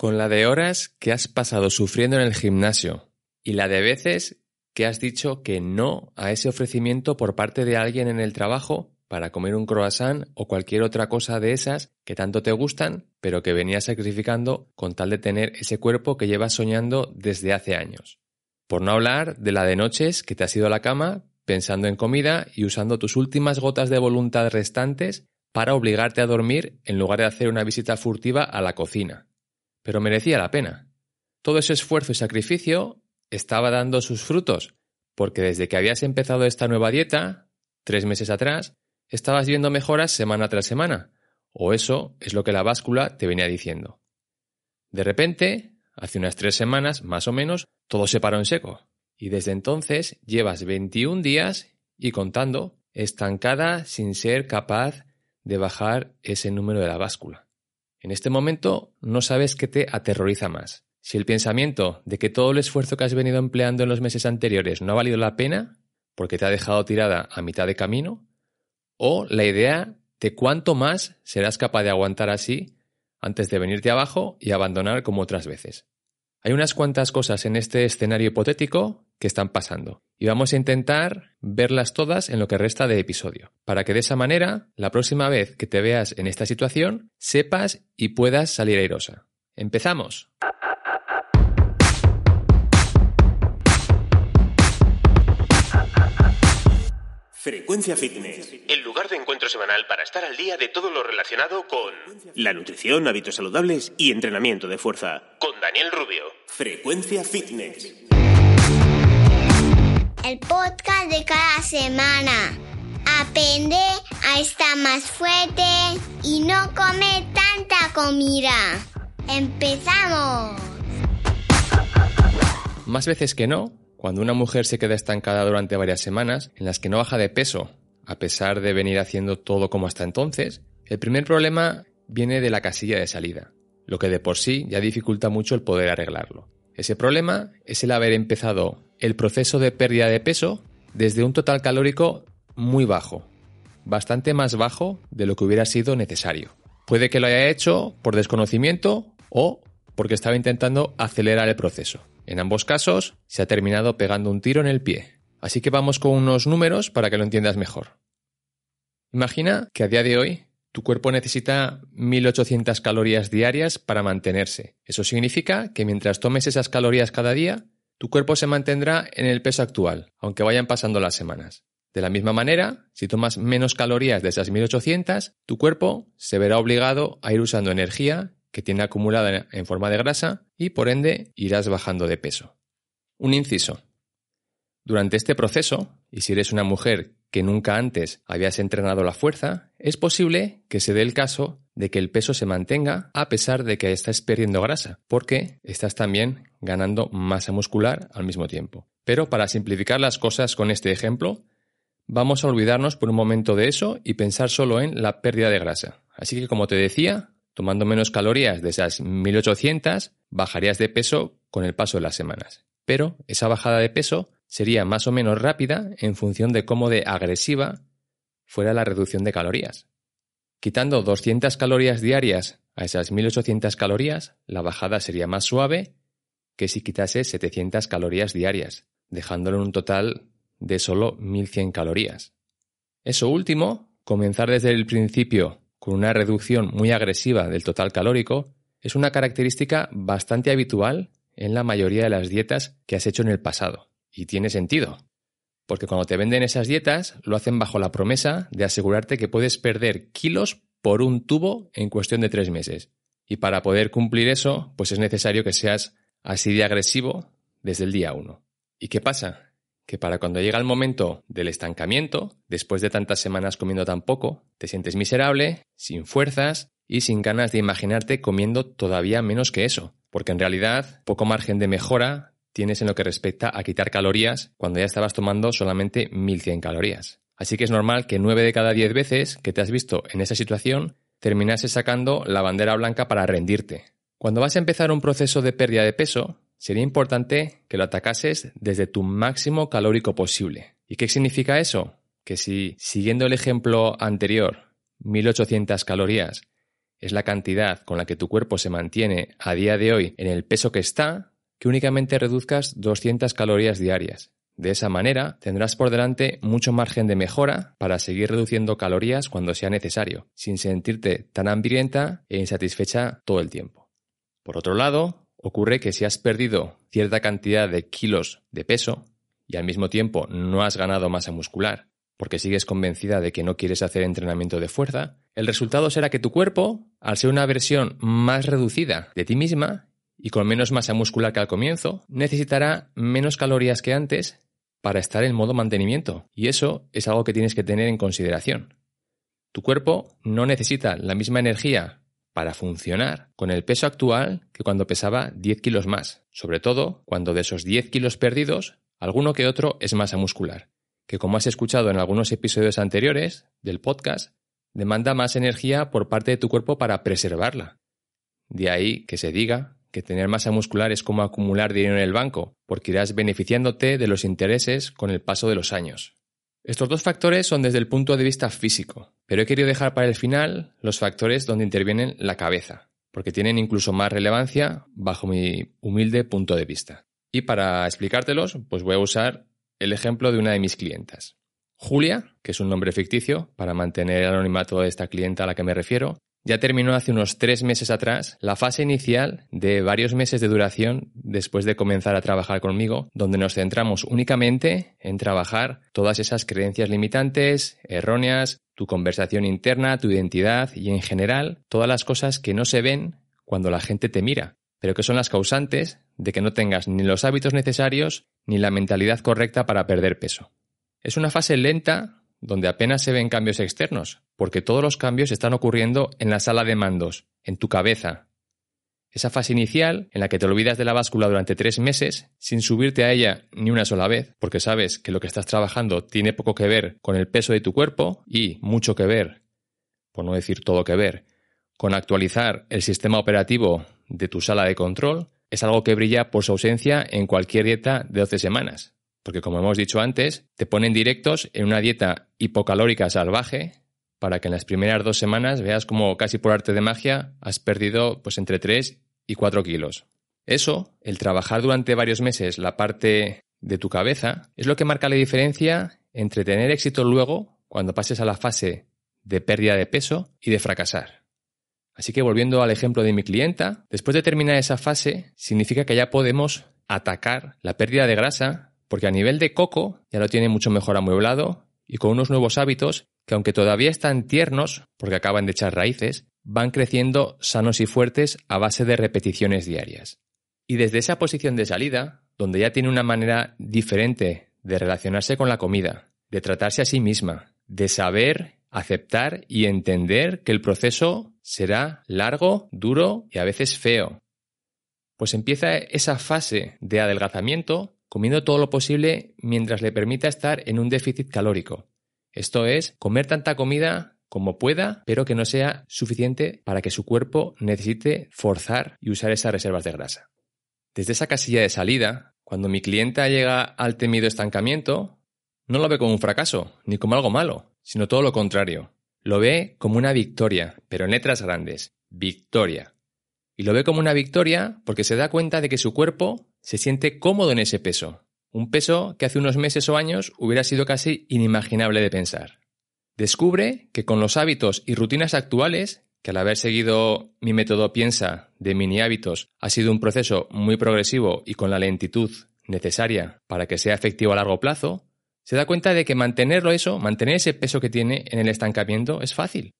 Con la de horas que has pasado sufriendo en el gimnasio y la de veces que has dicho que no a ese ofrecimiento por parte de alguien en el trabajo para comer un croissant o cualquier otra cosa de esas que tanto te gustan, pero que venías sacrificando con tal de tener ese cuerpo que llevas soñando desde hace años. Por no hablar de la de noches que te has ido a la cama pensando en comida y usando tus últimas gotas de voluntad restantes para obligarte a dormir en lugar de hacer una visita furtiva a la cocina. Pero merecía la pena. Todo ese esfuerzo y sacrificio estaba dando sus frutos, porque desde que habías empezado esta nueva dieta, tres meses atrás, estabas viendo mejoras semana tras semana, o eso es lo que la báscula te venía diciendo. De repente, hace unas tres semanas, más o menos, todo se paró en seco, y desde entonces llevas 21 días y contando, estancada sin ser capaz de bajar ese número de la báscula. En este momento no sabes qué te aterroriza más. Si el pensamiento de que todo el esfuerzo que has venido empleando en los meses anteriores no ha valido la pena, porque te ha dejado tirada a mitad de camino, o la idea de cuánto más serás capaz de aguantar así antes de venirte abajo y abandonar como otras veces. Hay unas cuantas cosas en este escenario hipotético que están pasando y vamos a intentar verlas todas en lo que resta de episodio, para que de esa manera, la próxima vez que te veas en esta situación, sepas y puedas salir airosa. ¡Empezamos! Frecuencia Fitness. El lugar de encuentro semanal para estar al día de todo lo relacionado con La nutrición, hábitos saludables y entrenamiento de fuerza. con Daniel Rubio. Frecuencia Fitness. El podcast de cada semana. Aprende a estar más fuerte y no comer tanta comida. ¡Empezamos! Más veces que no, cuando una mujer se queda estancada durante varias semanas, en las que no baja de peso, a pesar de venir haciendo todo como hasta entonces, el primer problema viene de la casilla de salida, lo que de por sí ya dificulta mucho el poder arreglarlo. Ese problema es el haber empezado el proceso de pérdida de peso desde un total calórico muy bajo, bastante más bajo de lo que hubiera sido necesario. Puede que lo haya hecho por desconocimiento o porque estaba intentando acelerar el proceso. En ambos casos, se ha terminado pegando un tiro en el pie. Así que vamos con unos números para que lo entiendas mejor. Imagina que a día de hoy tu cuerpo necesita 1800 calorías diarias para mantenerse. Eso significa que mientras tomes esas calorías cada día, tu cuerpo se mantendrá en el peso actual, aunque vayan pasando las semanas. De la misma manera, si tomas menos calorías de esas 1800, tu cuerpo se verá obligado a ir usando energía que tiene acumulada en forma de grasa y por ende irás bajando de peso. Un inciso. Durante este proceso, y si eres una mujer que nunca antes habías entrenado la fuerza, es posible que se dé el caso de que el peso se mantenga a pesar de que estás perdiendo grasa, porque estás también ganando masa muscular al mismo tiempo. Pero para simplificar las cosas con este ejemplo, vamos a olvidarnos por un momento de eso y pensar solo en la pérdida de grasa. Así que como te decía, tomando menos calorías de esas 1800, bajarías de peso con el paso de las semanas. Pero esa bajada de peso sería más o menos rápida en función de cómo de agresiva fuera la reducción de calorías. Quitando 200 calorías diarias a esas 1800 calorías, la bajada sería más suave que si quitase 700 calorías diarias, dejándolo en un total de solo 1100 calorías. Eso último, comenzar desde el principio con una reducción muy agresiva del total calórico, es una característica bastante habitual en la mayoría de las dietas que has hecho en el pasado. Y tiene sentido, porque cuando te venden esas dietas lo hacen bajo la promesa de asegurarte que puedes perder kilos por un tubo en cuestión de tres meses. Y para poder cumplir eso, pues es necesario que seas así de agresivo desde el día uno. ¿Y qué pasa? que para cuando llega el momento del estancamiento, después de tantas semanas comiendo tan poco, te sientes miserable, sin fuerzas y sin ganas de imaginarte comiendo todavía menos que eso, porque en realidad poco margen de mejora tienes en lo que respecta a quitar calorías cuando ya estabas tomando solamente 1100 calorías. Así que es normal que 9 de cada 10 veces que te has visto en esa situación terminases sacando la bandera blanca para rendirte. Cuando vas a empezar un proceso de pérdida de peso, sería importante que lo atacases desde tu máximo calórico posible. ¿Y qué significa eso? Que si, siguiendo el ejemplo anterior, 1800 calorías, es la cantidad con la que tu cuerpo se mantiene a día de hoy en el peso que está, que únicamente reduzcas 200 calorías diarias. De esa manera tendrás por delante mucho margen de mejora para seguir reduciendo calorías cuando sea necesario, sin sentirte tan hambrienta e insatisfecha todo el tiempo. Por otro lado, ocurre que si has perdido cierta cantidad de kilos de peso y al mismo tiempo no has ganado masa muscular, porque sigues convencida de que no quieres hacer entrenamiento de fuerza, el resultado será que tu cuerpo, al ser una versión más reducida de ti misma y con menos masa muscular que al comienzo, necesitará menos calorías que antes para estar en modo mantenimiento. Y eso es algo que tienes que tener en consideración. Tu cuerpo no necesita la misma energía para funcionar con el peso actual que cuando pesaba 10 kilos más, sobre todo cuando de esos 10 kilos perdidos, alguno que otro es masa muscular que como has escuchado en algunos episodios anteriores del podcast, demanda más energía por parte de tu cuerpo para preservarla. De ahí que se diga que tener masa muscular es como acumular dinero en el banco, porque irás beneficiándote de los intereses con el paso de los años. Estos dos factores son desde el punto de vista físico, pero he querido dejar para el final los factores donde intervienen la cabeza, porque tienen incluso más relevancia bajo mi humilde punto de vista. Y para explicártelos, pues voy a usar el ejemplo de una de mis clientas. Julia, que es un nombre ficticio para mantener el anonimato de esta clienta a la que me refiero, ya terminó hace unos tres meses atrás la fase inicial de varios meses de duración después de comenzar a trabajar conmigo, donde nos centramos únicamente en trabajar todas esas creencias limitantes, erróneas, tu conversación interna, tu identidad y en general todas las cosas que no se ven cuando la gente te mira, pero que son las causantes de que no tengas ni los hábitos necesarios ni la mentalidad correcta para perder peso. Es una fase lenta donde apenas se ven cambios externos, porque todos los cambios están ocurriendo en la sala de mandos, en tu cabeza. Esa fase inicial, en la que te olvidas de la báscula durante tres meses, sin subirte a ella ni una sola vez, porque sabes que lo que estás trabajando tiene poco que ver con el peso de tu cuerpo y mucho que ver, por no decir todo que ver, con actualizar el sistema operativo de tu sala de control, es algo que brilla por su ausencia en cualquier dieta de 12 semanas. Porque como hemos dicho antes, te ponen directos en una dieta hipocalórica salvaje para que en las primeras dos semanas veas como casi por arte de magia has perdido pues entre 3 y 4 kilos. Eso, el trabajar durante varios meses la parte de tu cabeza, es lo que marca la diferencia entre tener éxito luego, cuando pases a la fase de pérdida de peso, y de fracasar. Así que volviendo al ejemplo de mi clienta, después de terminar esa fase, significa que ya podemos atacar la pérdida de grasa, porque a nivel de coco ya lo tiene mucho mejor amueblado y con unos nuevos hábitos que aunque todavía están tiernos, porque acaban de echar raíces, van creciendo sanos y fuertes a base de repeticiones diarias. Y desde esa posición de salida, donde ya tiene una manera diferente de relacionarse con la comida, de tratarse a sí misma, de saber aceptar y entender que el proceso será largo, duro y a veces feo. Pues empieza esa fase de adelgazamiento comiendo todo lo posible mientras le permita estar en un déficit calórico. Esto es, comer tanta comida como pueda, pero que no sea suficiente para que su cuerpo necesite forzar y usar esas reservas de grasa. Desde esa casilla de salida, cuando mi clienta llega al temido estancamiento, no lo ve como un fracaso, ni como algo malo, sino todo lo contrario. Lo ve como una victoria, pero en letras grandes. Victoria. Y lo ve como una victoria porque se da cuenta de que su cuerpo se siente cómodo en ese peso. Un peso que hace unos meses o años hubiera sido casi inimaginable de pensar. Descubre que con los hábitos y rutinas actuales, que al haber seguido mi método piensa de mini hábitos ha sido un proceso muy progresivo y con la lentitud necesaria para que sea efectivo a largo plazo, se da cuenta de que mantenerlo eso, mantener ese peso que tiene en el estancamiento es fácil,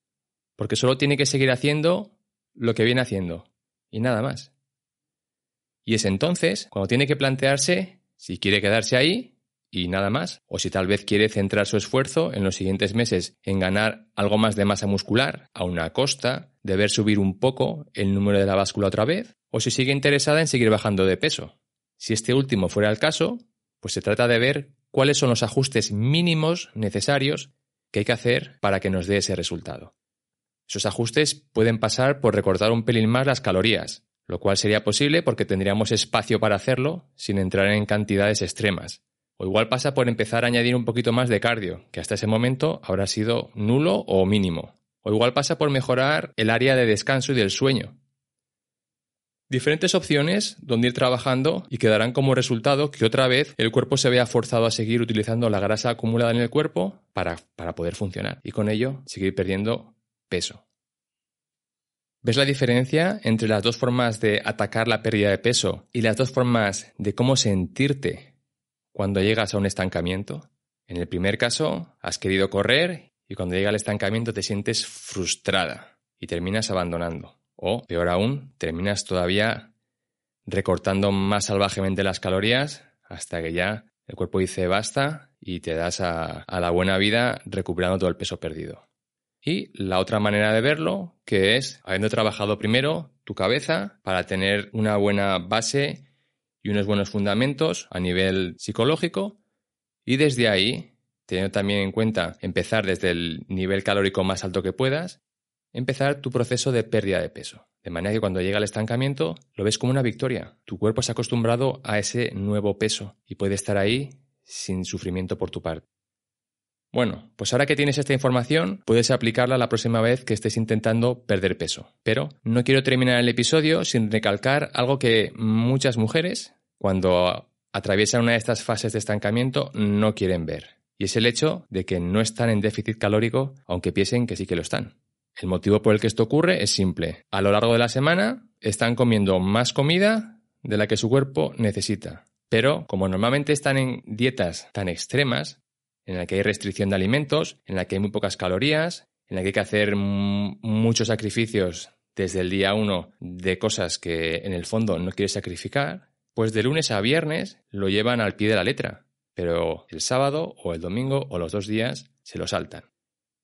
porque solo tiene que seguir haciendo lo que viene haciendo y nada más. Y es entonces cuando tiene que plantearse si quiere quedarse ahí y nada más, o si tal vez quiere centrar su esfuerzo en los siguientes meses en ganar algo más de masa muscular a una costa de ver subir un poco el número de la báscula otra vez, o si sigue interesada en seguir bajando de peso. Si este último fuera el caso, pues se trata de ver cuáles son los ajustes mínimos necesarios que hay que hacer para que nos dé ese resultado. Esos ajustes pueden pasar por recortar un pelín más las calorías, lo cual sería posible porque tendríamos espacio para hacerlo sin entrar en cantidades extremas. O igual pasa por empezar a añadir un poquito más de cardio, que hasta ese momento habrá sido nulo o mínimo. O igual pasa por mejorar el área de descanso y del sueño. Diferentes opciones donde ir trabajando y que darán como resultado que otra vez el cuerpo se vea forzado a seguir utilizando la grasa acumulada en el cuerpo para, para poder funcionar y con ello seguir perdiendo peso. ¿Ves la diferencia entre las dos formas de atacar la pérdida de peso y las dos formas de cómo sentirte cuando llegas a un estancamiento? En el primer caso, has querido correr y cuando llega el estancamiento te sientes frustrada y terminas abandonando. O, peor aún, terminas todavía recortando más salvajemente las calorías hasta que ya el cuerpo dice basta y te das a, a, la buena vida recuperando todo el peso perdido. Y la otra manera de verlo, que es habiendo trabajado primero tu cabeza para tener una buena base y unos buenos fundamentos a nivel psicológico y desde ahí, teniendo también en cuenta empezar desde el nivel calórico más alto que puedas empezar tu proceso de pérdida de peso. De manera que cuando llega el estancamiento lo ves como una victoria. Tu cuerpo se ha acostumbrado a ese nuevo peso y puede estar ahí sin sufrimiento por tu parte. Bueno, pues ahora que tienes esta información, puedes aplicarla la próxima vez que estés intentando perder peso. Pero no quiero terminar el episodio sin recalcar algo que muchas mujeres, cuando atraviesan una de estas fases de estancamiento, no quieren ver. Y es el hecho de que no están en déficit calórico, aunque piensen que sí que lo están. El motivo por el que esto ocurre es simple. A lo largo de la semana están comiendo más comida de la que su cuerpo necesita. Pero como normalmente están en dietas tan extremas, en la que hay restricción de alimentos, en la que hay muy pocas calorías, en la que hay que hacer muchos sacrificios desde el día uno de cosas que en el fondo no quieres sacrificar, pues de lunes a viernes lo llevan al pie de la letra, pero el sábado o el domingo o los dos días se lo saltan.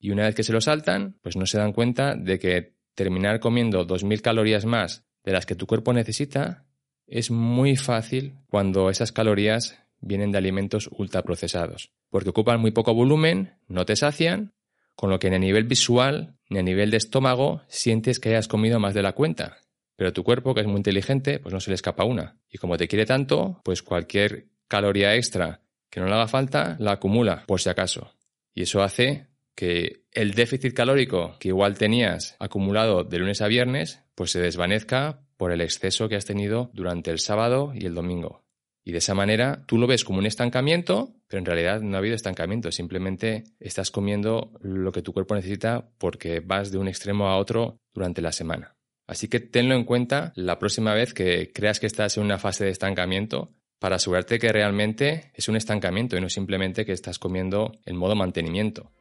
Y una vez que se lo saltan, pues no se dan cuenta de que terminar comiendo 2.000 calorías más de las que tu cuerpo necesita es muy fácil cuando esas calorías vienen de alimentos ultraprocesados, porque ocupan muy poco volumen, no te sacian, con lo que ni a nivel visual ni a nivel de estómago sientes que hayas comido más de la cuenta. Pero tu cuerpo, que es muy inteligente, pues no se le escapa una. Y como te quiere tanto, pues cualquier caloría extra que no le haga falta, la acumula, por si acaso. Y eso hace que el déficit calórico que igual tenías acumulado de lunes a viernes, pues se desvanezca por el exceso que has tenido durante el sábado y el domingo. Y de esa manera tú lo ves como un estancamiento, pero en realidad no ha habido estancamiento, simplemente estás comiendo lo que tu cuerpo necesita porque vas de un extremo a otro durante la semana. Así que tenlo en cuenta la próxima vez que creas que estás en una fase de estancamiento para asegurarte que realmente es un estancamiento y no simplemente que estás comiendo en modo mantenimiento.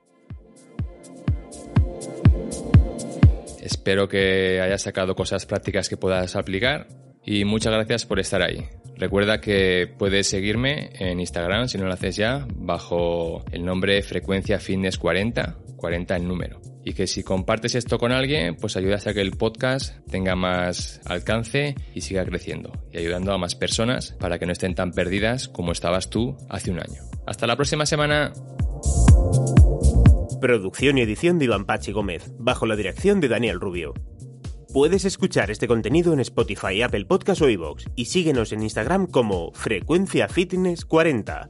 Espero que hayas sacado cosas prácticas que puedas aplicar y muchas gracias por estar ahí. Recuerda que puedes seguirme en Instagram si no lo haces ya bajo el nombre Frecuencia Fitness 40, 40 el número. Y que si compartes esto con alguien, pues ayudas a que el podcast tenga más alcance y siga creciendo y ayudando a más personas para que no estén tan perdidas como estabas tú hace un año. Hasta la próxima semana. Producción y edición de Iván Pachi Gómez, bajo la dirección de Daniel Rubio. Puedes escuchar este contenido en Spotify, Apple Podcast o iVoox y síguenos en Instagram como Frecuencia Fitness 40.